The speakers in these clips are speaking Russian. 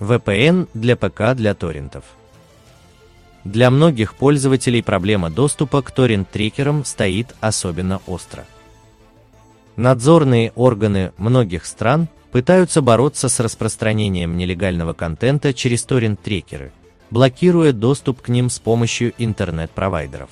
VPN для ПК для торрентов. Для многих пользователей проблема доступа к торрент-трекерам стоит особенно остро. Надзорные органы многих стран пытаются бороться с распространением нелегального контента через торрент-трекеры, блокируя доступ к ним с помощью интернет-провайдеров.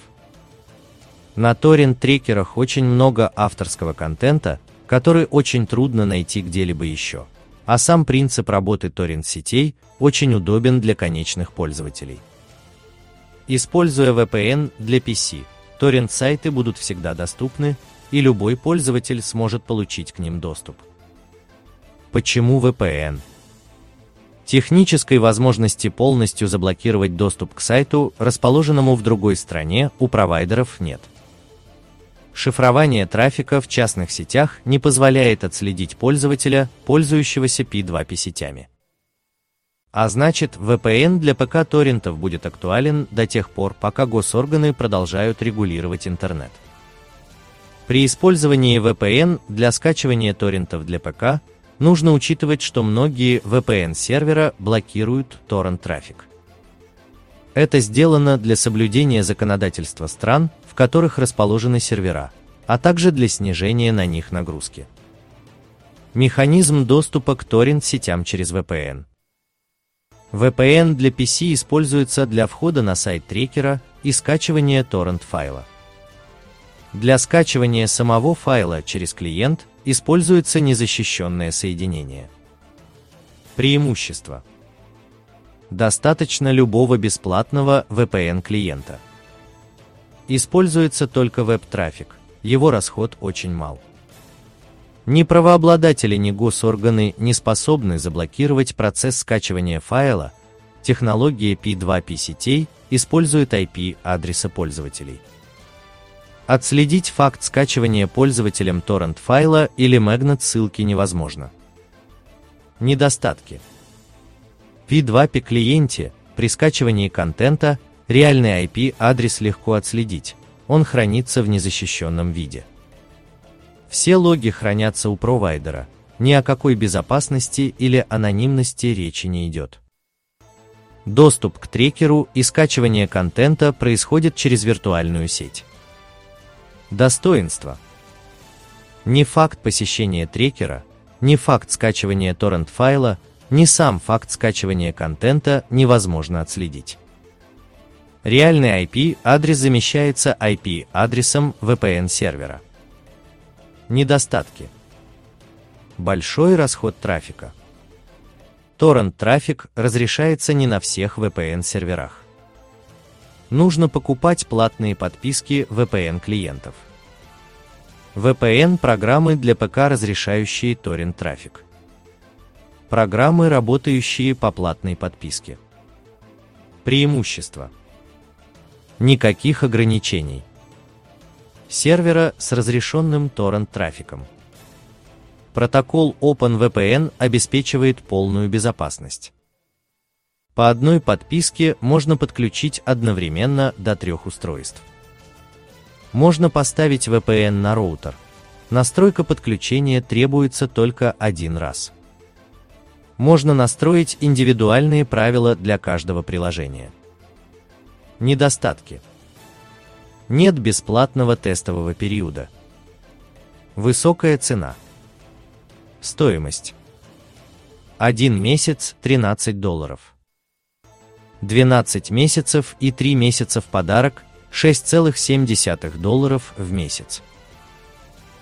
На торрент-трекерах очень много авторского контента, который очень трудно найти где-либо еще. А сам принцип работы торрент-сетей очень удобен для конечных пользователей. Используя VPN для PC, торрент-сайты будут всегда доступны, и любой пользователь сможет получить к ним доступ. Почему VPN? Технической возможности полностью заблокировать доступ к сайту, расположенному в другой стране, у провайдеров нет. Шифрование трафика в частных сетях не позволяет отследить пользователя, пользующегося P2P сетями. А значит, VPN для ПК торрентов будет актуален до тех пор, пока госорганы продолжают регулировать интернет. При использовании VPN для скачивания торрентов для ПК нужно учитывать, что многие VPN-сервера блокируют торрент-трафик. Это сделано для соблюдения законодательства стран, в которых расположены сервера, а также для снижения на них нагрузки. Механизм доступа к торрент-сетям через VPN. VPN для PC используется для входа на сайт трекера и скачивания торрент-файла. Для скачивания самого файла через клиент используется незащищенное соединение. Преимущество. Достаточно любого бесплатного VPN-клиента. Используется только веб-трафик, его расход очень мал. Ни правообладатели, ни госорганы не способны заблокировать процесс скачивания файла, технология P2P сетей использует IP-адреса пользователей. Отследить факт скачивания пользователем торрент-файла или магнит ссылки невозможно. Недостатки. P2P клиенте при скачивании контента реальный IP-адрес легко отследить, он хранится в незащищенном виде. Все логи хранятся у провайдера, ни о какой безопасности или анонимности речи не идет. Доступ к трекеру и скачивание контента происходит через виртуальную сеть. Достоинства. Ни факт посещения трекера, ни факт скачивания торрент-файла, ни сам факт скачивания контента невозможно отследить. Реальный IP-адрес замещается IP-адресом VPN-сервера. Недостатки. Большой расход трафика. Торрент-трафик разрешается не на всех VPN-серверах нужно покупать платные подписки VPN-клиентов. VPN-программы для ПК, разрешающие торрент-трафик. Программы, работающие по платной подписке. Преимущества. Никаких ограничений. Сервера с разрешенным торрент-трафиком. Протокол OpenVPN обеспечивает полную безопасность. По одной подписке можно подключить одновременно до трех устройств. Можно поставить VPN на роутер. Настройка подключения требуется только один раз. Можно настроить индивидуальные правила для каждого приложения. Недостатки. Нет бесплатного тестового периода. Высокая цена. Стоимость. Один месяц 13 долларов. 12 месяцев и 3 месяца в подарок 6,7 долларов в месяц.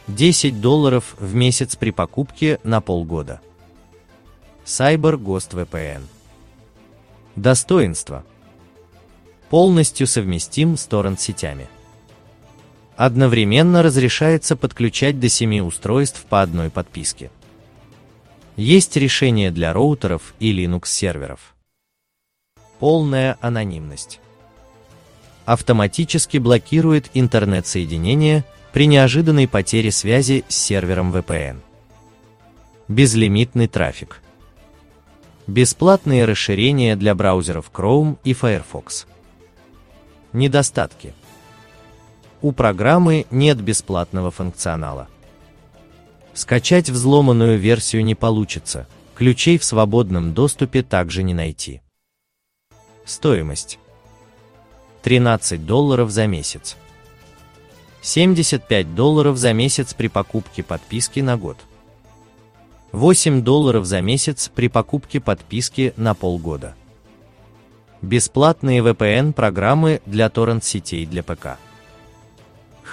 10 долларов в месяц при покупке на полгода. Cyber Ghost VPN. Достоинство. Полностью совместим с торрент-сетями. Одновременно разрешается подключать до 7 устройств по одной подписке. Есть решение для роутеров и Linux серверов. Полная анонимность. Автоматически блокирует интернет-соединение при неожиданной потере связи с сервером VPN. Безлимитный трафик. Бесплатные расширения для браузеров Chrome и Firefox. Недостатки. У программы нет бесплатного функционала. Скачать взломанную версию не получится – Ключей в свободном доступе также не найти. Стоимость 13 долларов за месяц. 75 долларов за месяц при покупке подписки на год. 8 долларов за месяц при покупке подписки на полгода. Бесплатные VPN-программы для торрент-сетей для ПК.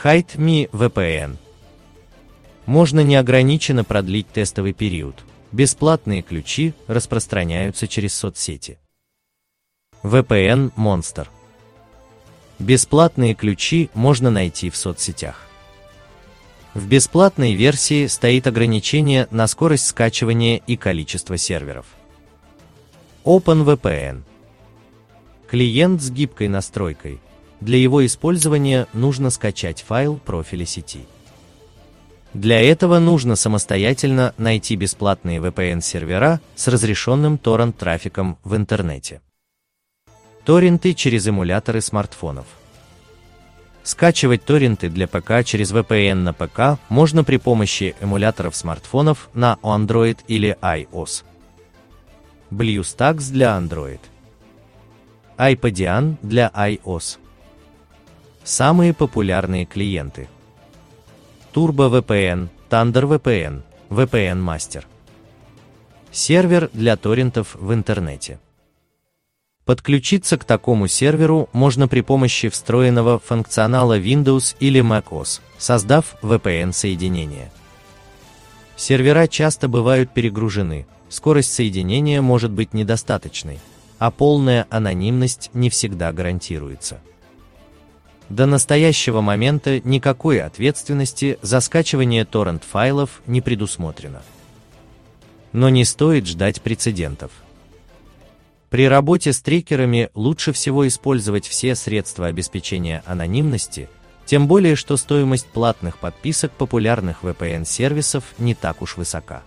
Hide Me VPN. Можно неограниченно продлить тестовый период. Бесплатные ключи распространяются через соцсети. VPN Monster. Бесплатные ключи можно найти в соцсетях. В бесплатной версии стоит ограничение на скорость скачивания и количество серверов. OpenVPN. Клиент с гибкой настройкой. Для его использования нужно скачать файл профиля сети. Для этого нужно самостоятельно найти бесплатные VPN-сервера с разрешенным торрент-трафиком в интернете. Торренты через эмуляторы смартфонов. Скачивать торренты для ПК через VPN на ПК можно при помощи эмуляторов смартфонов на Android или iOS. BlueStacks для Android. iPadian для iOS. Самые популярные клиенты. Turbo VPN, Thunder VPN, VPN Master. Сервер для торрентов в интернете. Подключиться к такому серверу можно при помощи встроенного функционала Windows или macOS, создав VPN-соединение. Сервера часто бывают перегружены, скорость соединения может быть недостаточной, а полная анонимность не всегда гарантируется. До настоящего момента никакой ответственности за скачивание торрент-файлов не предусмотрено. Но не стоит ждать прецедентов. При работе с трекерами лучше всего использовать все средства обеспечения анонимности, тем более что стоимость платных подписок популярных VPN-сервисов не так уж высока.